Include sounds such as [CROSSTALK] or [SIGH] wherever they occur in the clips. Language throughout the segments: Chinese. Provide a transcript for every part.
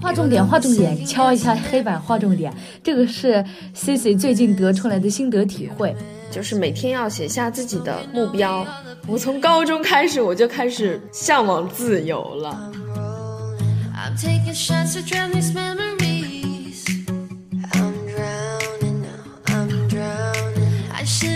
划重点，画重点，敲一下黑板，画重点。这个是 C C 最近得出来的心得体会，就是每天要写下自己的目标。我从高中开始，我就开始向往自由了。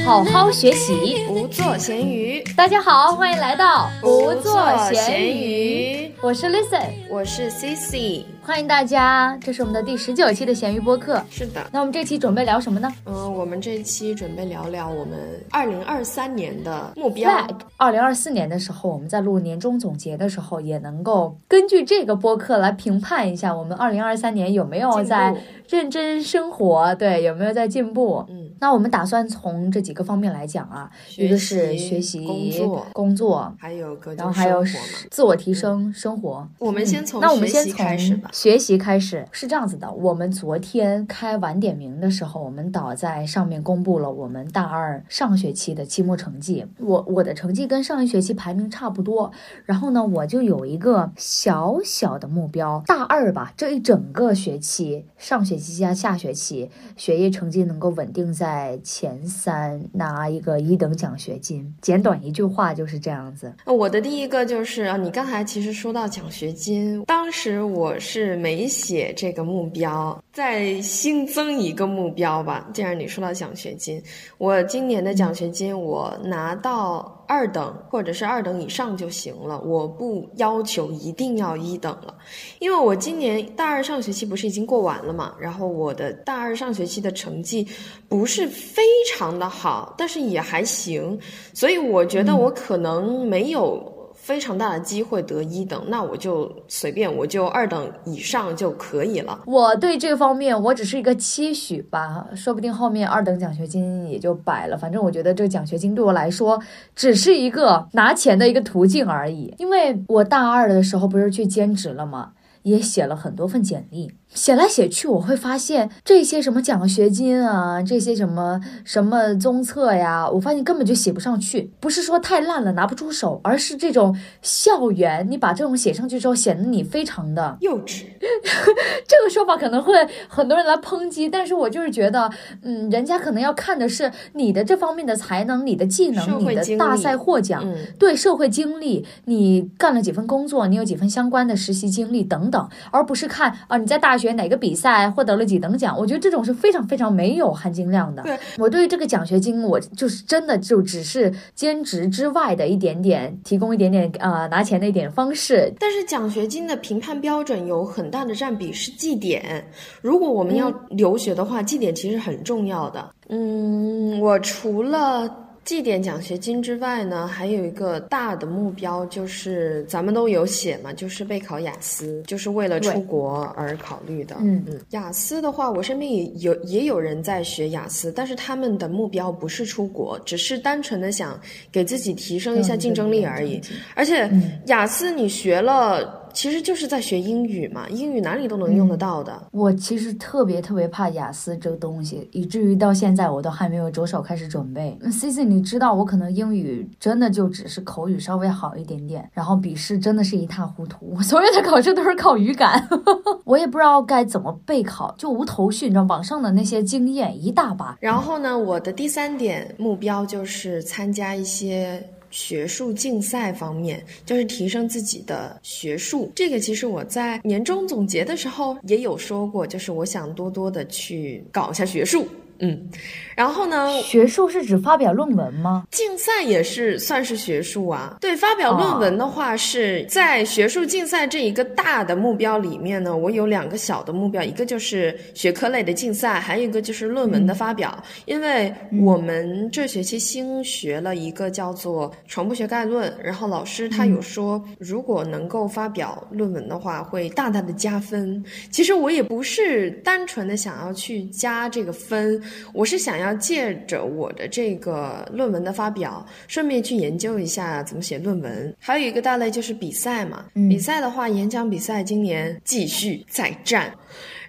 好好学习，不做咸鱼。大家好，欢迎来到不做咸鱼。我是 Listen，我是 CC。欢迎大家，这是我们的第十九期的咸鱼播客。是的，那我们这期准备聊什么呢？嗯，我们这期准备聊聊我们二零二三年的目标。二零二四年的时候，我们在录年终总结的时候，也能够根据这个播客来评判一下我们二零二三年有没有在认真生活，对，有没有在进步。嗯，那我们打算从这几个方面来讲啊，一个是学习、工作、工作，还有个然后还有自我提升、生活。我们先从那我们先从开始吧。学习开始是这样子的，我们昨天开晚点名的时候，我们导在上面公布了我们大二上学期的期末成绩。我我的成绩跟上一学期排名差不多，然后呢，我就有一个小小的目标，大二吧这一整个学期，上学期加下学期，学业成绩能够稳定在在前三，拿一个一等奖学金。简短一句话就是这样子。我的第一个就是啊，你刚才其实说到奖学金，当时我是没。写这个目标，再新增一个目标吧。既然你说到奖学金，我今年的奖学金我拿到二等或者是二等以上就行了，我不要求一定要一等了，因为我今年大二上学期不是已经过完了嘛，然后我的大二上学期的成绩不是非常的好，但是也还行，所以我觉得我可能没有。非常大的机会得一等，那我就随便，我就二等以上就可以了。我对这方面，我只是一个期许吧，说不定后面二等奖学金也就摆了。反正我觉得这个奖学金对我来说，只是一个拿钱的一个途径而已。因为我大二的时候不是去兼职了吗？也写了很多份简历。写来写去，我会发现这些什么奖学金啊，这些什么什么综测呀，我发现根本就写不上去。不是说太烂了拿不出手，而是这种校园，你把这种写上去之后，显得你非常的幼稚。[LAUGHS] 这个说法可能会很多人来抨击，但是我就是觉得，嗯，人家可能要看的是你的这方面的才能、你的技能、你的大赛获奖，对社会经历，你干了几份工作，你有几份相关的实习经历等等，而不是看啊你在大。学哪个比赛获得了几等奖？我觉得这种是非常非常没有含金量的。对我对于这个奖学金，我就是真的就只是兼职之外的一点点提供一点点呃拿钱的一点方式。但是奖学金的评判标准有很大的占比是绩点。如果我们要留学的话，绩点其实很重要的。嗯，我除了。绩点奖学金之外呢，还有一个大的目标，就是咱们都有写嘛，就是备考雅思，就是为了出国而考虑的。嗯嗯，雅思的话，我身边也有也有人在学雅思，但是他们的目标不是出国，只是单纯的想给自己提升一下竞争力而已。而且雅思你学了。其实就是在学英语嘛，英语哪里都能用得到的。我其实特别特别怕雅思这个东西，以至于到现在我都还没有着手开始准备。C C，你知道我可能英语真的就只是口语稍微好一点点，然后笔试真的是一塌糊涂，我所有的考试都是靠语感，[LAUGHS] 我也不知道该怎么备考，就无头绪。你知道网上的那些经验一大把。然后呢，我的第三点目标就是参加一些。学术竞赛方面，就是提升自己的学术。这个其实我在年终总结的时候也有说过，就是我想多多的去搞一下学术。嗯，然后呢？学术是指发表论文吗？竞赛也是算是学术啊。对，发表论文的话是在学术竞赛这一个大的目标里面呢，我有两个小的目标，一个就是学科类的竞赛，还有一个就是论文的发表。因为我们这学期新学了一个叫做传播学概论，然后老师他有说，如果能够发表论文的话，会大大的加分。其实我也不是单纯的想要去加这个分。我是想要借着我的这个论文的发表，顺便去研究一下怎么写论文。还有一个大类就是比赛嘛，比赛的话，演讲比赛今年继续再战。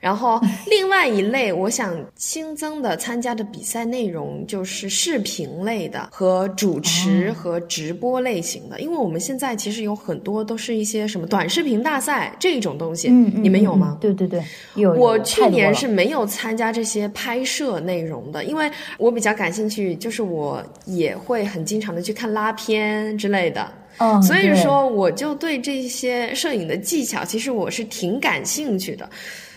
然后另外一类，我想新增的参加的比赛内容就是视频类的和主持和直播类型的，因为我们现在其实有很多都是一些什么短视频大赛这种东西，嗯，你们有吗？对对对，有。我去年是没有参加这些拍摄内容的，因为我比较感兴趣，就是我也会很经常的去看拉片之类的。嗯，所以说我就对这些摄影的技巧，其实我是挺感兴趣的。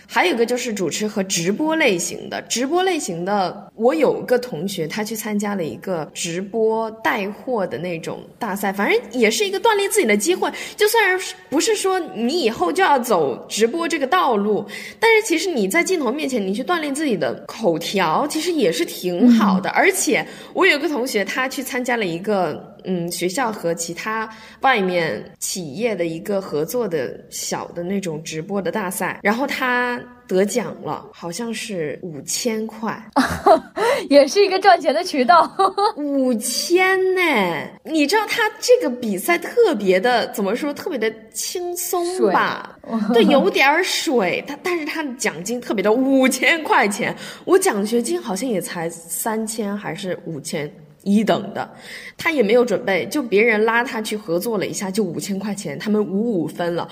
还有一个就是主持和直播类型的，直播类型的，我有个同学他去参加了一个直播带货的那种大赛，反正也是一个锻炼自己的机会。就算是不是说你以后就要走直播这个道路，但是其实你在镜头面前，你去锻炼自己的口条，其实也是挺好的。而且我有个同学，他去参加了一个。嗯，学校和其他外面企业的一个合作的小的那种直播的大赛，然后他得奖了，好像是五千块，[LAUGHS] 也是一个赚钱的渠道。[LAUGHS] 五千呢？你知道他这个比赛特别的怎么说？特别的轻松吧？[LAUGHS] 对，有点水。他但是他的奖金特别的五千块钱，我奖学金好像也才三千还是五千。一等的，他也没有准备，就别人拉他去合作了一下，就五千块钱，他们五五分了。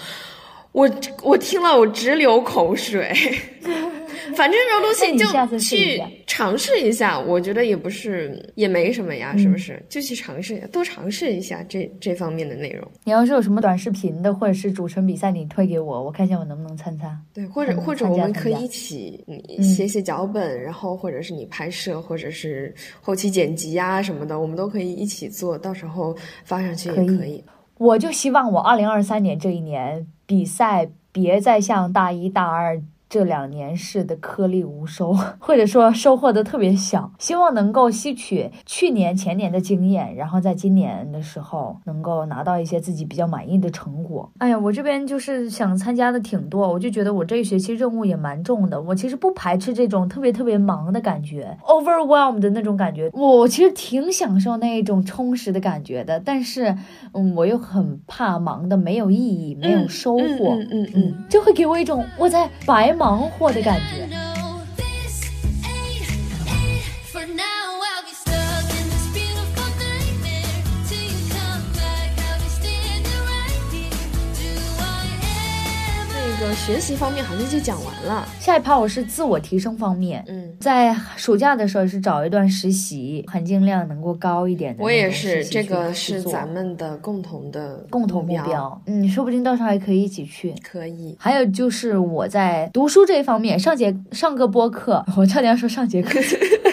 我我听了，我直流口水。[LAUGHS] 反正这种东西就去尝试一下，我觉得也不是也没什么呀，是不是？就去尝试一下，多尝试一下这这方面的内容。你要是有什么短视频的，或者是主持人比赛，你推给我，我看一下我能不能参加。对，或者或者我们可以一起你写写脚本，然后或者是你拍摄，或者是后期剪辑啊什么的，我们都可以一起做到时候发上去也可以。我就希望我二零二三年这一年比赛别再像大一大二。这两年是的颗粒无收，或者说收获的特别小，希望能够吸取去年前年的经验，然后在今年的时候能够拿到一些自己比较满意的成果。哎呀，我这边就是想参加的挺多，我就觉得我这一学期任务也蛮重的。我其实不排斥这种特别特别忙的感觉，overwhelmed 的那种感觉，我其实挺享受那一种充实的感觉的。但是，嗯，我又很怕忙的没有意义，没有收获，嗯嗯嗯，就会给我一种我在白。忙忙活的感觉。学习方面好像就讲完了，下一趴我是自我提升方面。嗯，在暑假的时候是找一段实习，含金量能够高一点的。我也是，这个是咱们的共同的共同目标。嗯，说不定到时候还可以一起去。可以。还有就是我在读书这一方面，上节上个播客，我差点要说上节课。[LAUGHS]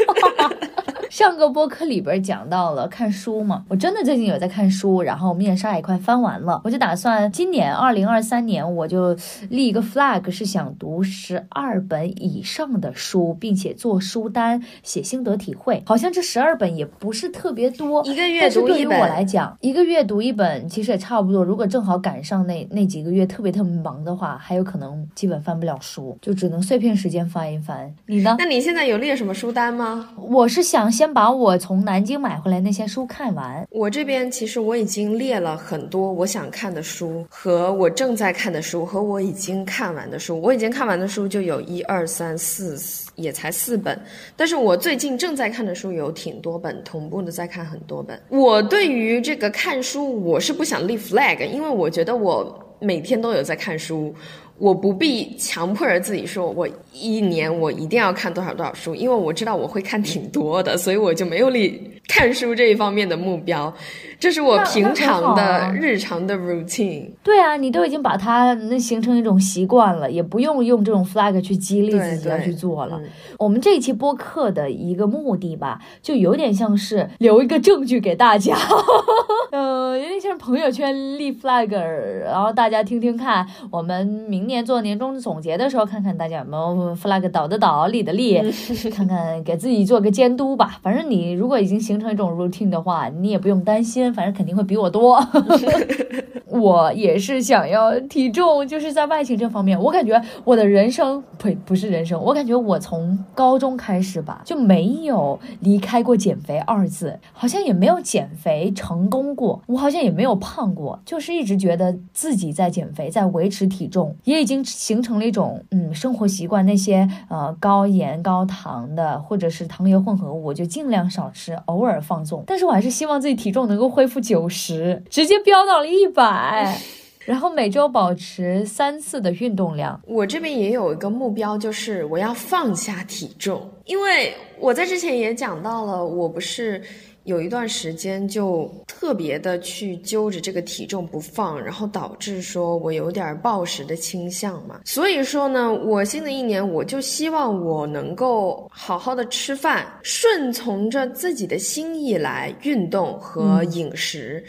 上个播客里边讲到了看书嘛，我真的最近有在看书，然后面纱也快翻完了，我就打算今年二零二三年我就立一个 flag，是想读十二本以上的书，并且做书单，写心得体会。好像这十二本也不是特别多，一个月读一本。对于我来讲，一个月读一本其实也差不多。如果正好赶上那那几个月特别特别忙的话，还有可能基本翻不了书，就只能碎片时间翻一翻。你呢？那你现在有列什么书单吗？我是想先。先把我从南京买回来那些书看完。我这边其实我已经列了很多我想看的书，和我正在看的书，和我已经看完的书。我已经看完的书就有一二三四，也才四本。但是我最近正在看的书有挺多本，同步的在看很多本。我对于这个看书，我是不想立 flag，因为我觉得我每天都有在看书。我不必强迫着自己说，我一年我一定要看多少多少书，因为我知道我会看挺多的，所以我就没有立看书这一方面的目标。[LAUGHS] 这是我平常的日常的 routine。对啊，你都已经把它那形成一种习惯了，也不用用这种 flag 去激励自己要去做了。我们这一期播客的一个目的吧，就有点像是留一个证据给大家，朋友圈立 flag，然后大家听听看，我们明年做年终总结的时候，看看大家有没有 flag 倒的倒，立的立，看看给自己做个监督吧。反正你如果已经形成一种 routine 的话，你也不用担心。反正肯定会比我多，[LAUGHS] 我也是想要体重，就是在外形这方面，我感觉我的人生呸，不是人生，我感觉我从高中开始吧，就没有离开过减肥二字，好像也没有减肥成功过，我好像也没有有胖过，就是一直觉得自己在减肥，在维持体重，也已经形成了一种嗯生活习惯。那些呃高盐高糖的或者是糖油混合物，我就尽量少吃，偶尔放纵。但是我还是希望自己体重能够恢复九十，直接飙到了一百。然后每周保持三次的运动量。我这边也有一个目标，就是我要放下体重，因为我在之前也讲到了，我不是有一段时间就特别的去揪着这个体重不放，然后导致说我有点暴食的倾向嘛。所以说呢，我新的一年我就希望我能够好好的吃饭，顺从着自己的心意来运动和饮食。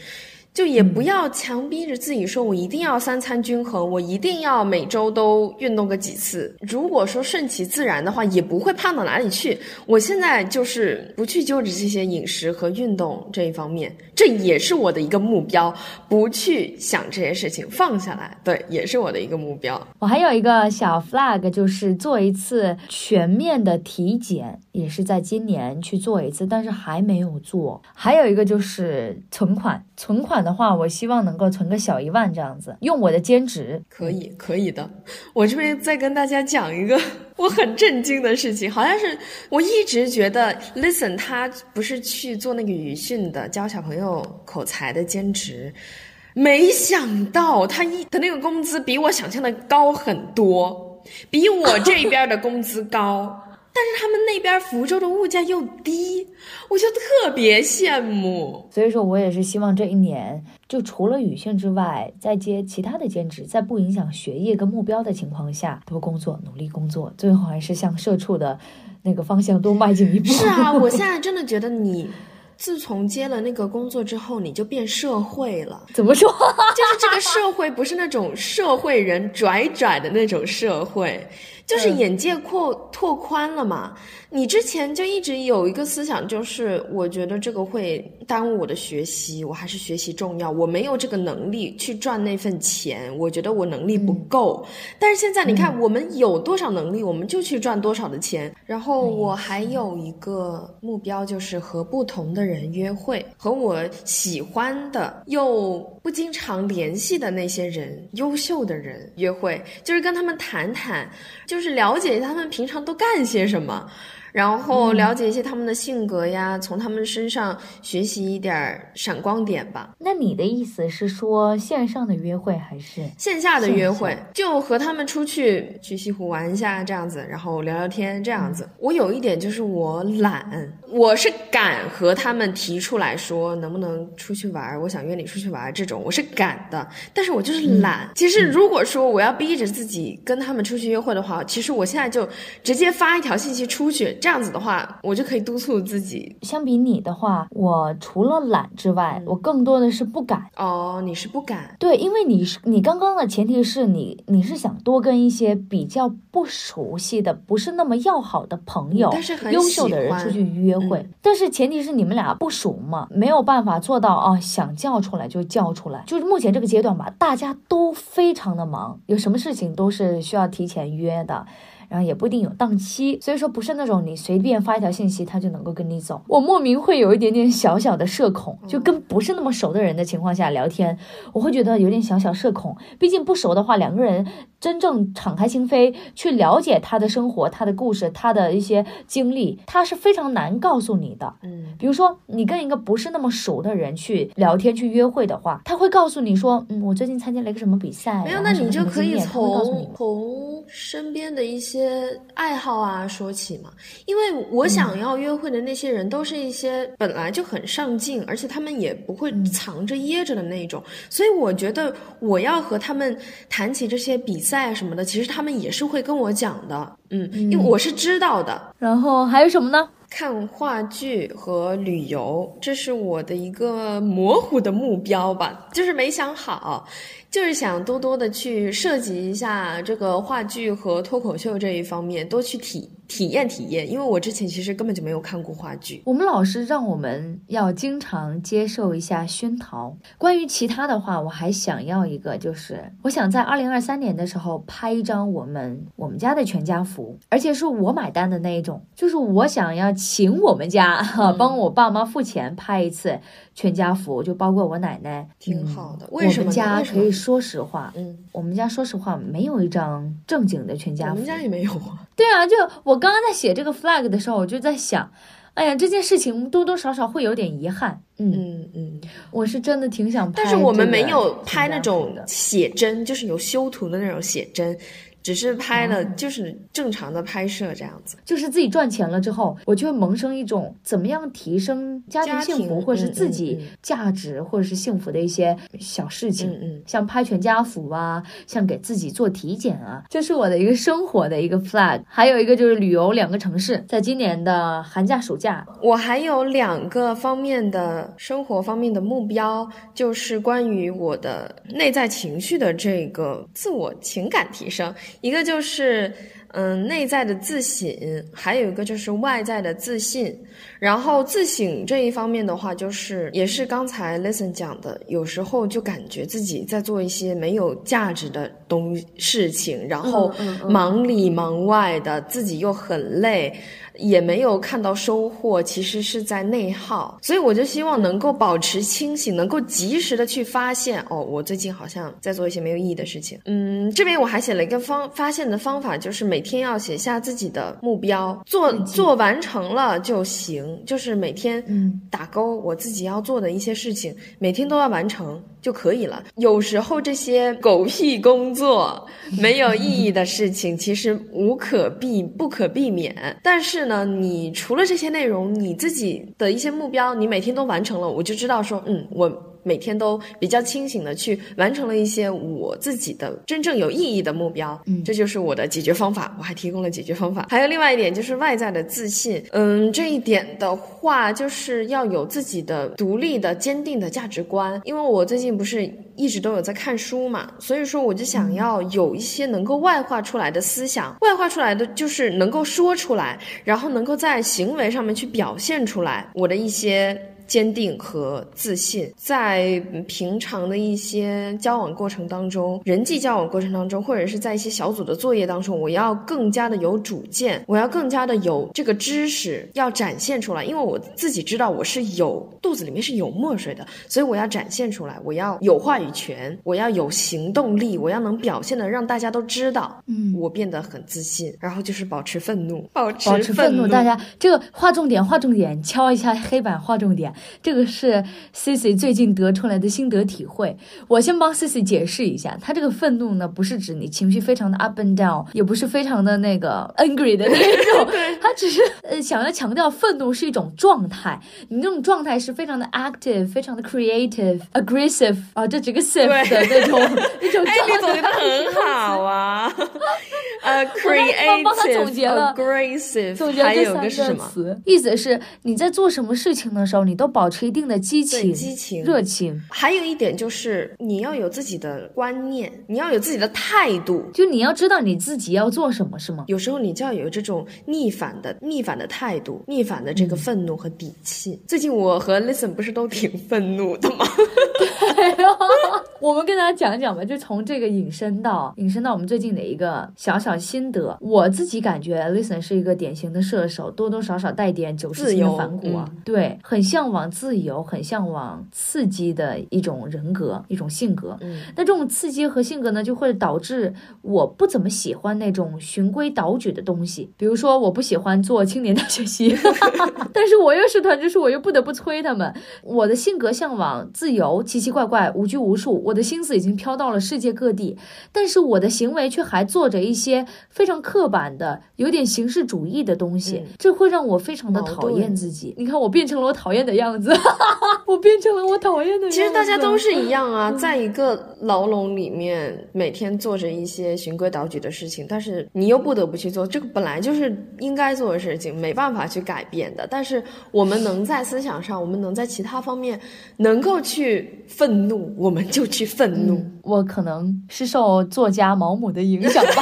就也不要强逼着自己说，我一定要三餐均衡，我一定要每周都运动个几次。如果说顺其自然的话，也不会胖到哪里去。我现在就是不去纠结这些饮食和运动这一方面，这也是我的一个目标，不去想这些事情，放下来，对，也是我的一个目标。我还有一个小 flag，就是做一次全面的体检，也是在今年去做一次，但是还没有做。还有一个就是存款，存款。的话，我希望能够存个小一万这样子，用我的兼职可以，可以的。[LAUGHS] 我这边再跟大家讲一个 [LAUGHS] 我很震惊的事情，好像是我一直觉得，Listen，他不是去做那个语训的，教小朋友口才的兼职，没想到他一的那个工资比我想象的高很多，比我这边的工资高。但是他们那边福州的物价又低，我就特别羡慕。所以说我也是希望这一年，就除了语训之外，再接其他的兼职，在不影响学业跟目标的情况下，多工作，努力工作，最后还是向社畜的那个方向多迈进一步。[LAUGHS] 是啊，我现在真的觉得你。自从接了那个工作之后，你就变社会了。怎么说？就是这个社会不是那种社会人拽拽的那种社会，就是眼界扩拓宽了嘛。你之前就一直有一个思想，就是我觉得这个会耽误我的学习，我还是学习重要。我没有这个能力去赚那份钱，我觉得我能力不够。但是现在你看，我们有多少能力，我们就去赚多少的钱。然后我还有一个目标，就是和不同的人约会，和我喜欢的又不经常联系的那些人，优秀的人约会，就是跟他们谈谈，就就是了解他们平常都干些什么。然后了解一些他们的性格呀，从他们身上学习一点闪光点吧。那你的意思是说线上的约会还是线下的约会？就和他们出去去西湖玩一下这样子，然后聊聊天这样子。我有一点就是我懒，我是敢和他们提出来说能不能出去玩，我想约你出去玩这种，我是敢的。但是我就是懒。其实如果说我要逼着自己跟他们出去约会的话，其实我现在就直接发一条信息出去。这样子的话，我就可以督促自己。相比你的话，我除了懒之外，我更多的是不敢。哦，你是不敢？对，因为你是你刚刚的前提是你你是想多跟一些比较不熟悉的、不是那么要好的朋友、但是很优秀的人出去约会。但是前提是你们俩不熟嘛，没有办法做到啊，想叫出来就叫出来。就是目前这个阶段吧，大家都非常的忙，有什么事情都是需要提前约的。然后也不一定有档期，所以说不是那种你随便发一条信息他就能够跟你走。我莫名会有一点点小小的社恐，就跟不是那么熟的人的情况下聊天，我会觉得有点小小社恐。毕竟不熟的话，两个人真正敞开心扉去了解他的生活、他的故事、他的一些经历，他是非常难告诉你的。嗯，比如说你跟一个不是那么熟的人去聊天、去约会的话，他会告诉你说，嗯，我最近参加了一个什么比赛，没有，那你就可以从从身边的一些。些爱好啊，说起嘛，因为我想要约会的那些人都是一些本来就很上进，而且他们也不会藏着掖着的那种，所以我觉得我要和他们谈起这些比赛什么的，其实他们也是会跟我讲的，嗯，因为我是知道的。然后还有什么呢？看话剧和旅游，这是我的一个模糊的目标吧，就是没想好。就是想多多的去涉及一下这个话剧和脱口秀这一方面，多去体。体验体验，因为我之前其实根本就没有看过话剧。我们老师让我们要经常接受一下熏陶。关于其他的话，我还想要一个，就是我想在二零二三年的时候拍一张我们我们家的全家福，而且是我买单的那一种，就是我想要请我们家哈、帮我爸妈付钱拍一次全家福，就包括我奶奶。挺好的，我为什么家可以说实话，嗯，我们家说实话没有一张正经的全家福。我们家也没有啊。对啊，就我刚刚在写这个 flag 的时候，我就在想，哎呀，这件事情多多少少会有点遗憾。嗯，嗯嗯，我是真的挺想拍但是我们没有拍那种写真，就是有修图的那种写真，只是拍了就是正常的拍摄这样子。就是自己赚钱了之后，我就会萌生一种怎么样提升家庭幸福，或者是嗯自己价值，或者是幸福的一些小事情。嗯嗯，像拍全家福啊，像给自己做体检啊，这是我的一个生活的一个 flag。还有一个就是旅游两个城市，在今年的寒假暑假，我还有两个方面的生活方面的目标，就是关于我的内在情绪的这个自我情感提升，一个就是嗯内在的自省，还有一个就是外在的自信。然后自省这一方面的话，就是也是刚才 Listen 讲的，有时候就感觉自己在做一些没有价值的东事情，然后忙里忙外的，自己又很累。也没有看到收获，其实是在内耗，所以我就希望能够保持清醒，能够及时的去发现，哦，我最近好像在做一些没有意义的事情。嗯，这边我还写了一个方发现的方法，就是每天要写下自己的目标，做做完成了就行，就是每天嗯打勾我自己要做的一些事情，每天都要完成。就可以了。有时候这些狗屁工作、[LAUGHS] 没有意义的事情，其实无可避不可避免。但是呢，你除了这些内容，你自己的一些目标，你每天都完成了，我就知道说，嗯，我。每天都比较清醒的去完成了一些我自己的真正有意义的目标，嗯这就是我的解决方法。我还提供了解决方法。还有另外一点就是外在的自信，嗯，这一点的话就是要有自己的独立的、坚定的价值观。因为我最近不是一直都有在看书嘛，所以说我就想要有一些能够外化出来的思想，外化出来的就是能够说出来，然后能够在行为上面去表现出来我的一些。坚定和自信，在平常的一些交往过程当中，人际交往过程当中，或者是在一些小组的作业当中，我要更加的有主见，我要更加的有这个知识要展现出来，因为我自己知道我是有肚子里面是有墨水的，所以我要展现出来，我要有话语权，我要有行动力，我要能表现的让大家都知道，嗯。我变得很自信，然后就是保持愤怒，保持保持愤怒，大家这个划重点，划重点，敲一下黑板，划重点。这个是 Cici 最近得出来的心得体会。我先帮 Cici 解释一下，他这个愤怒呢，不是指你情绪非常的 up and down，也不是非常的那个 [LAUGHS] angry 的那种，他只是呃想要强调愤怒是一种状态，你那种状态是非常的 active，非常的 creative，aggressive 啊，这几个 s i f 的那种 [LAUGHS] 一种哎，你总。很好啊。[LAUGHS] 呃帮帮他总结了，creative，aggressive，总结还这三个有个是什么？词，意思是你在做什么事情的时候，你都保持一定的激情、激情热情。还有一点就是你要有自己的观念，你要有自己的态度。就你要知道你自己要做什么，是吗？有时候你就要有这种逆反的、逆反的态度，逆反的这嗯个愤怒和底气。最近我和 Listen 不是都挺愤怒的吗？[LAUGHS] 我们跟大家讲讲吧，就从这个引申到引申到我们最近的一个小小心得。我自己感觉 Listen 是一个典型的射手，多多少少带点九十自由星的反骨啊，对，很向往自由，很向往刺激的一种人格，一种性格。嗯，那这种刺激和性格呢，就会导致我不怎么喜欢那种循规蹈矩的东西。比如说，我不喜欢做青年大学习，[LAUGHS] [LAUGHS] 但是我又是团支书，我又不得不催他们。我的性格向往自由，奇奇怪怪，无拘无束。我的心思已经飘到了世界各地，但是我的行为却还做着一些非常刻板的、有点形式主义的东西，嗯这会让我非常的讨厌自己。你看，我变成了我讨厌的样子，[LAUGHS] 我变成了我讨厌的样子。其实大家都是一样啊，[LAUGHS] 在一个牢笼里面，每天做着一些循规蹈矩的事情，但是你又不得不去做，这个本来就是应该做的事情，没办法去改变的。但是我们能在思想上，我们能在其他方面能够去愤怒，我们就去愤怒。嗯我可能是受作家毛姆的影响吧。[LAUGHS]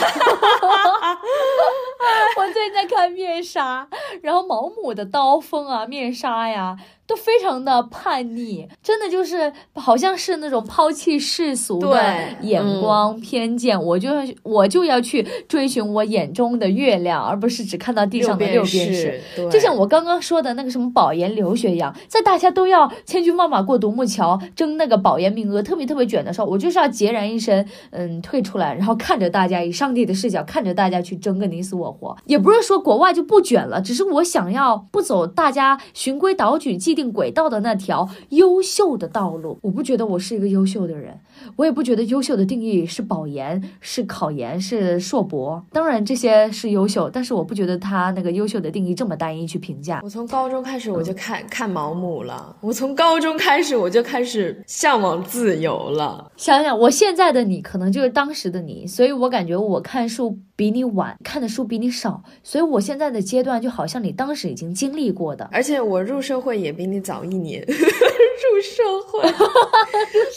我最最近在看面纱，然后毛姆的刀锋啊，面纱呀。都非常的叛逆，真的就是好像是那种抛弃世俗的眼光偏见，我就我就要去追寻我眼中的月亮，而不是只看到地上的六便士。就像我刚刚说的那个什么保研留学一样，在大家都要千军万马过独木桥争那个保研名额特别特别卷的时候，我就是要孑然一身，嗯，退出来，然后看着大家以上帝的视角看着大家去争个你死我活。也不是说国外就不卷了，只是我想要不走大家循规蹈矩既定。轨道的那条优秀的道路，我不觉得我是一个优秀的人，我也不觉得优秀的定义是保研、是考研、是硕博。当然这些是优秀，但是我不觉得他那个优秀的定义这么单一去评价。我从高中开始我就看看毛姆了，我从高中开始我就开始向往自由了。想想我现在的你，可能就是当时的你，所以我感觉我看书比你晚，看的书比你少，所以我现在的阶段就好像你当时已经经历过的，而且我入社会也比。你早一年 [LAUGHS] [LAUGHS] 入社会，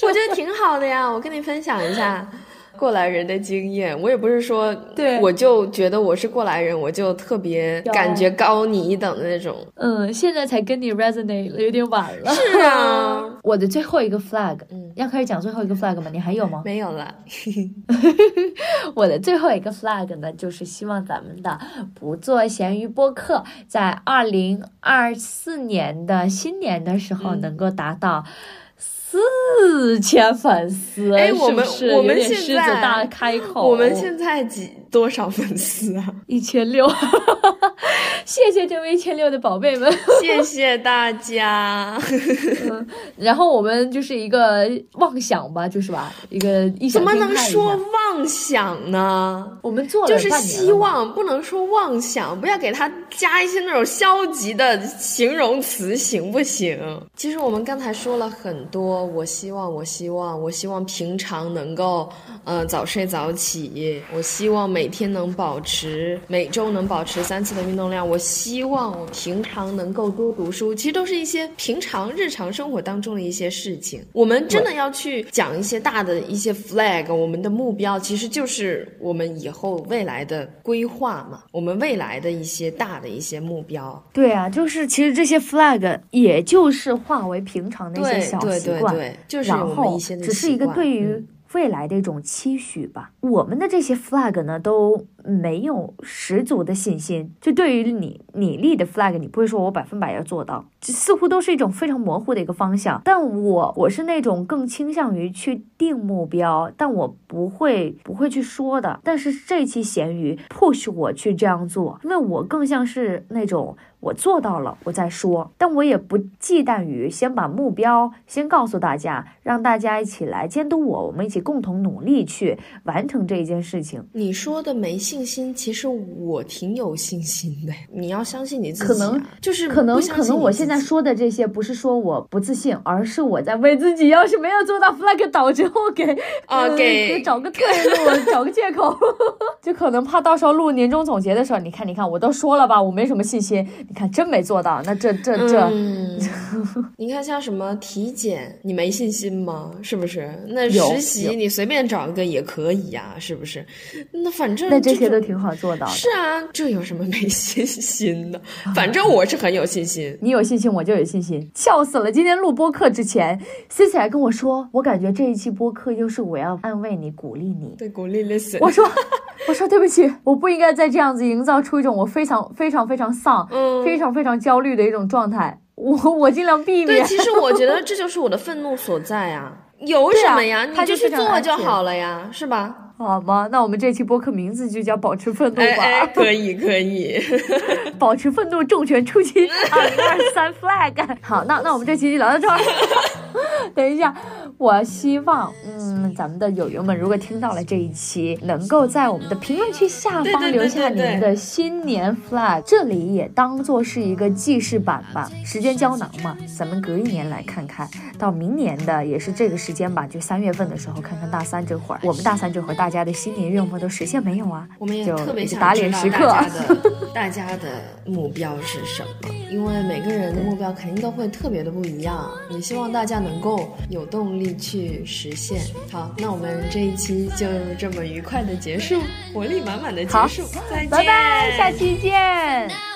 我觉得挺好的呀。我跟你分享一下过来人的经验。我也不是说，对，我就觉得我是过来人，我就特别感觉高你一等的那种。嗯，现在才跟你 resonate 了，有点晚了。是啊，[LAUGHS] 我的最后一个 flag，嗯，要开始讲最后一个 flag 吗？你还有吗？没有了。[LAUGHS] 我的最后一个 flag 呢，就是希望咱们的不做咸鱼播客在二零二四年的新年的时候能够达到。四千粉丝，哎，我们我们现在大开口，我们现在几多少粉丝啊？[LAUGHS] 一千六，[LAUGHS] 谢谢这位一千六的宝贝们，[LAUGHS] 谢谢大家。然后我们就是一个妄想吧，就是吧，一个一怎么能说妄想呢？我们做了就是希望，不能说妄想，不要给他加一些那种消极的形容词，行不行？其实我们刚才说了很多。我希望，我希望，我希望平常能够，呃，早睡早起。我希望每天能保持，每周能保持三次的运动量。我希望我平常能够多读书。其实都是一些平常日常生活当中的一些事情。我们真的要去讲一些大的一些 flag，我们的目标其实就是我们以后未来的规划嘛。我们未来的一些大的一些目标。对啊，就是其实这些 flag 也就是化为平常的一些小习惯。对，就是然后只是一个对于未来的一种期许吧。我们的这些 flag 呢，都没有十足的信心。就对于你你立的 flag，你不会说我百分百要做到，似乎都是一种非常模糊的一个方向。但我我是那种更倾向于去定目标，但我不会不会去说的。但是这期咸鱼 push 我去这样做，因为我更像是那种。我做到了，我再说，但我也不忌惮于先把目标先告诉大家，让大家一起来监督我，我们一起共同努力去完成这一件事情。你说的没信心，其实我挺有信心的。你要相信你自己，可能就是可能可能我现在说的这些不是说我不自信，而是我在为自己要是没有做到 flag 倒之后给啊给找个退路，[LAUGHS] 找个借口，就可能怕到时候录年终总结的时候，你看你看我都说了吧，我没什么信心。你看，真没做到，那这这这，[LAUGHS] 你看像什么体检，你没信心吗？是不是？那实习你随便找一个也可以呀，是不是？那反正那这些都挺好做到。是啊，这有什么没信心的？反正我是很有信心。你有信心，我就有信心。笑死了！今天录播课之前，C C 还跟我说，我感觉这一期播客就是我要安慰你、鼓励你。对，鼓励 listen。我说，我说对不起，我不应该再这样子营造出一种我非常非常非常丧。嗯。非常非常焦虑的一种状态，我我尽量避免。对，其实我觉得这就是我的愤怒所在啊！有什么呀？你就去做就好了呀，是吧？好吗？那我们这期播客名字就叫“保持愤怒”吧。可以，可以，[LAUGHS] 保持愤怒，重拳出击，[LAUGHS] 二零二三 flag。好，那那我们这期就聊到这儿。[LAUGHS] 等一下。我希望，嗯，咱们的友友们如果听到了这一期，能够在我们的评论区下方留下你们的新年 flag，这里也当做是一个记事版吧，时间胶囊嘛，咱们隔一年来看看到明年的也是这个时间吧，就三月份的时候看看大三这会儿，我们大三这会儿大家的新年愿望都实现没有啊？我们也特别想打脸时刻，[LAUGHS] 大家的目标是什么？因为每个人的目标肯定都会特别的不一样，也希望大家能够有动力去实现。好，那我们这一期就这么愉快的结束，活力满满的结束，再见，拜拜，下期见。